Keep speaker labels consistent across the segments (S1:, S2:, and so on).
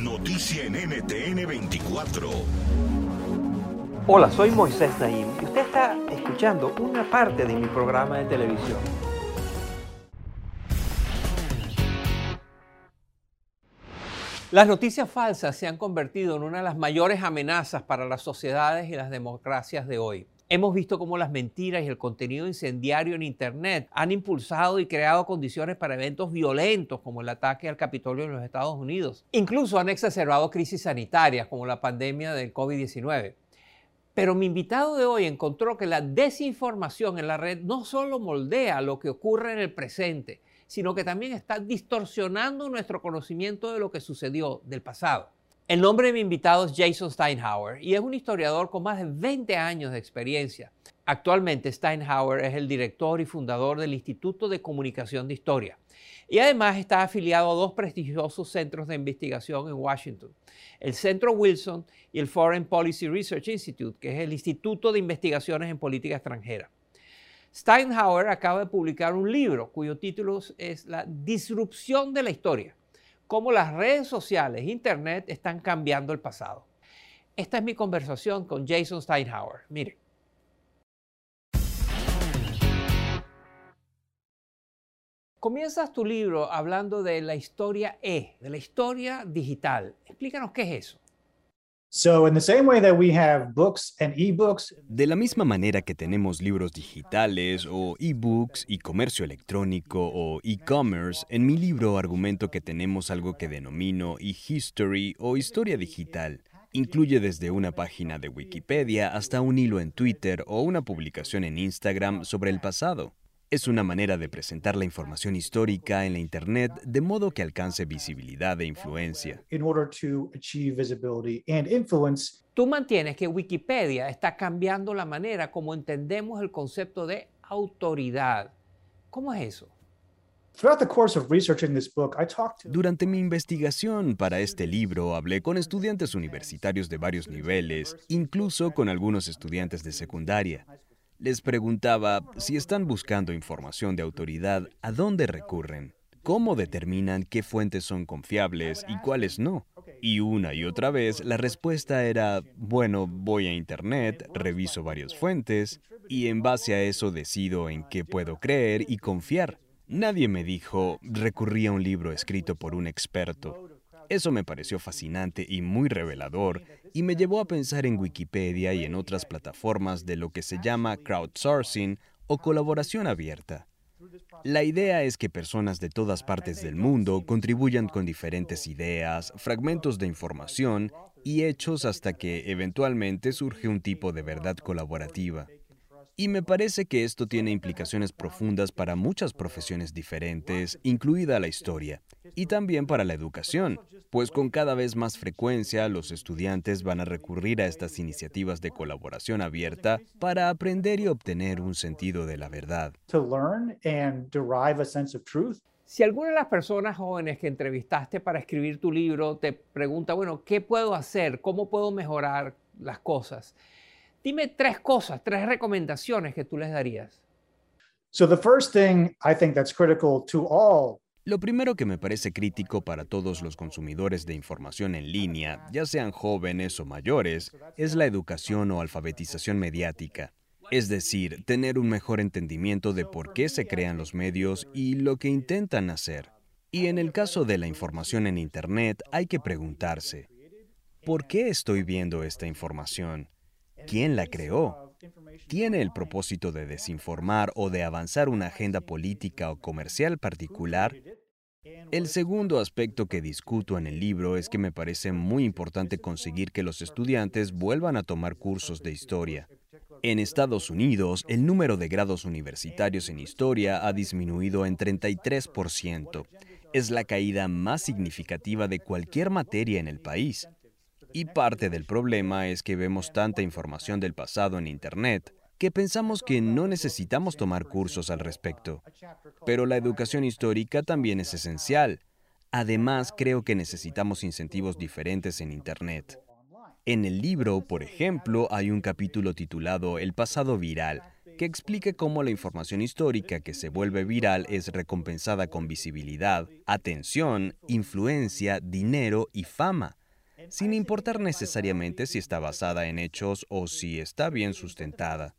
S1: Noticia en NTN 24.
S2: Hola, soy Moisés Naim y usted está escuchando una parte de mi programa de televisión. Las noticias falsas se han convertido en una de las mayores amenazas para las sociedades y las democracias de hoy. Hemos visto cómo las mentiras y el contenido incendiario en Internet han impulsado y creado condiciones para eventos violentos como el ataque al Capitolio en los Estados Unidos. Incluso han exacerbado crisis sanitarias como la pandemia del COVID-19. Pero mi invitado de hoy encontró que la desinformación en la red no solo moldea lo que ocurre en el presente, sino que también está distorsionando nuestro conocimiento de lo que sucedió del pasado. El nombre de mi invitado es Jason Steinhauer y es un historiador con más de 20 años de experiencia. Actualmente Steinhauer es el director y fundador del Instituto de Comunicación de Historia y además está afiliado a dos prestigiosos centros de investigación en Washington, el Centro Wilson y el Foreign Policy Research Institute, que es el Instituto de Investigaciones en Política Extranjera. Steinhauer acaba de publicar un libro cuyo título es La disrupción de la historia, cómo las redes sociales Internet están cambiando el pasado. Esta es mi conversación con Jason Steinhauer. Mire. Comienzas tu libro hablando de la historia E, de la historia digital. Explícanos qué es eso.
S3: De la misma manera que tenemos libros digitales o e-books y comercio electrónico o e-commerce, en mi libro argumento que tenemos algo que denomino e-history o historia digital. Incluye desde una página de Wikipedia hasta un hilo en Twitter o una publicación en Instagram sobre el pasado. Es una manera de presentar la información histórica en la Internet de modo que alcance visibilidad e influencia.
S2: Tú mantienes que Wikipedia está cambiando la manera como entendemos el concepto de autoridad. ¿Cómo es eso?
S3: Durante mi investigación para este libro hablé con estudiantes universitarios de varios niveles, incluso con algunos estudiantes de secundaria. Les preguntaba si están buscando información de autoridad, ¿a dónde recurren? ¿Cómo determinan qué fuentes son confiables y cuáles no? Y una y otra vez la respuesta era, bueno, voy a Internet, reviso varias fuentes y en base a eso decido en qué puedo creer y confiar. Nadie me dijo, recurrí a un libro escrito por un experto. Eso me pareció fascinante y muy revelador y me llevó a pensar en Wikipedia y en otras plataformas de lo que se llama crowdsourcing o colaboración abierta. La idea es que personas de todas partes del mundo contribuyan con diferentes ideas, fragmentos de información y hechos hasta que eventualmente surge un tipo de verdad colaborativa. Y me parece que esto tiene implicaciones profundas para muchas profesiones diferentes, incluida la historia, y también para la educación, pues con cada vez más frecuencia los estudiantes van a recurrir a estas iniciativas de colaboración abierta para aprender y obtener un sentido de la verdad.
S2: Si alguna de las personas jóvenes que entrevistaste para escribir tu libro te pregunta, bueno, ¿qué puedo hacer? ¿Cómo puedo mejorar las cosas? Dime tres cosas, tres recomendaciones que tú les darías.
S3: Lo primero que me parece crítico para todos los consumidores de información en línea, ya sean jóvenes o mayores, es la educación o alfabetización mediática. Es decir, tener un mejor entendimiento de por qué se crean los medios y lo que intentan hacer. Y en el caso de la información en Internet hay que preguntarse, ¿por qué estoy viendo esta información? ¿Quién la creó? ¿Tiene el propósito de desinformar o de avanzar una agenda política o comercial particular? El segundo aspecto que discuto en el libro es que me parece muy importante conseguir que los estudiantes vuelvan a tomar cursos de historia. En Estados Unidos, el número de grados universitarios en historia ha disminuido en 33%. Es la caída más significativa de cualquier materia en el país. Y parte del problema es que vemos tanta información del pasado en Internet que pensamos que no necesitamos tomar cursos al respecto. Pero la educación histórica también es esencial. Además, creo que necesitamos incentivos diferentes en Internet. En el libro, por ejemplo, hay un capítulo titulado El pasado viral, que explica cómo la información histórica que se vuelve viral es recompensada con visibilidad, atención, influencia, dinero y fama sin importar necesariamente si está basada en hechos o si está bien sustentada.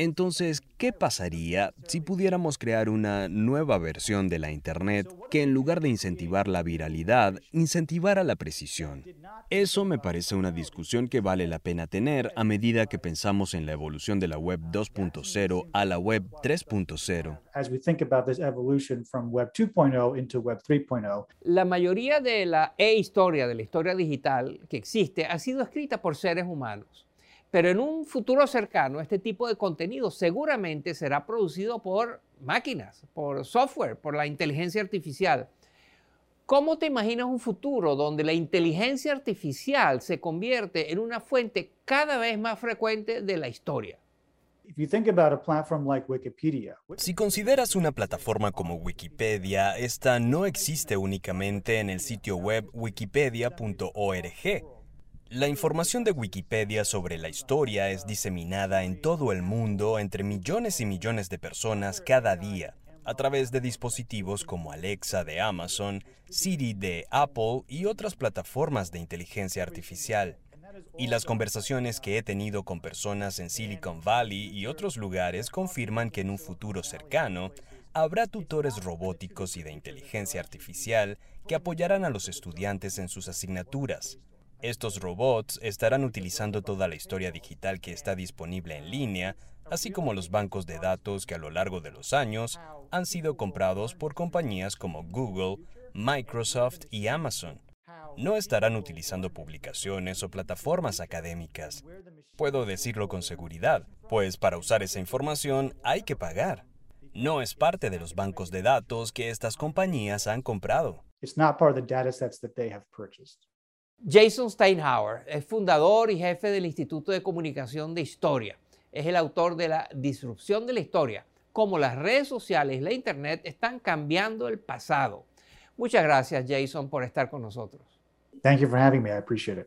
S3: Entonces, ¿qué pasaría si pudiéramos crear una nueva versión de la Internet que en lugar de incentivar la viralidad, incentivara la precisión? Eso me parece una discusión que vale la pena tener a medida que pensamos en la evolución de la Web 2.0 a la Web 3.0.
S2: La mayoría de la e-historia, de la historia digital que existe, ha sido escrita por seres humanos. Pero en un futuro cercano, este tipo de contenido seguramente será producido por máquinas, por software, por la inteligencia artificial. ¿Cómo te imaginas un futuro donde la inteligencia artificial se convierte en una fuente cada vez más frecuente de la historia?
S4: Si consideras una plataforma como Wikipedia, esta no existe únicamente en el sitio web wikipedia.org la información de Wikipedia sobre la historia es diseminada en todo el mundo entre millones y millones de personas cada día a través de dispositivos como Alexa de Amazon, Siri de Apple y otras plataformas de inteligencia artificial. Y las conversaciones que he tenido con personas en Silicon Valley y otros lugares confirman que en un futuro cercano habrá tutores robóticos y de inteligencia artificial que apoyarán a los estudiantes en sus asignaturas estos robots estarán utilizando toda la historia digital que está disponible en línea, así como los bancos de datos que a lo largo de los años han sido comprados por compañías como Google, Microsoft y Amazon. No estarán utilizando publicaciones o plataformas académicas. Puedo decirlo con seguridad, pues para usar esa información hay que pagar. No es parte de los bancos de datos que estas compañías han comprado.
S2: Jason Steinhauer es fundador y jefe del Instituto de Comunicación de Historia. Es el autor de La disrupción de la historia, cómo las redes sociales y la Internet están cambiando el pasado. Muchas gracias, Jason, por estar con nosotros.
S5: Thank you for having me. I appreciate it.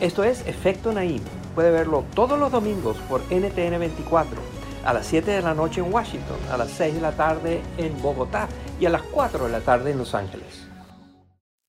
S2: Esto es Efecto Naim. Puede verlo todos los domingos por NTN 24, a las 7 de la noche en Washington, a las 6 de la tarde en Bogotá y a las 4 de la tarde en Los Ángeles.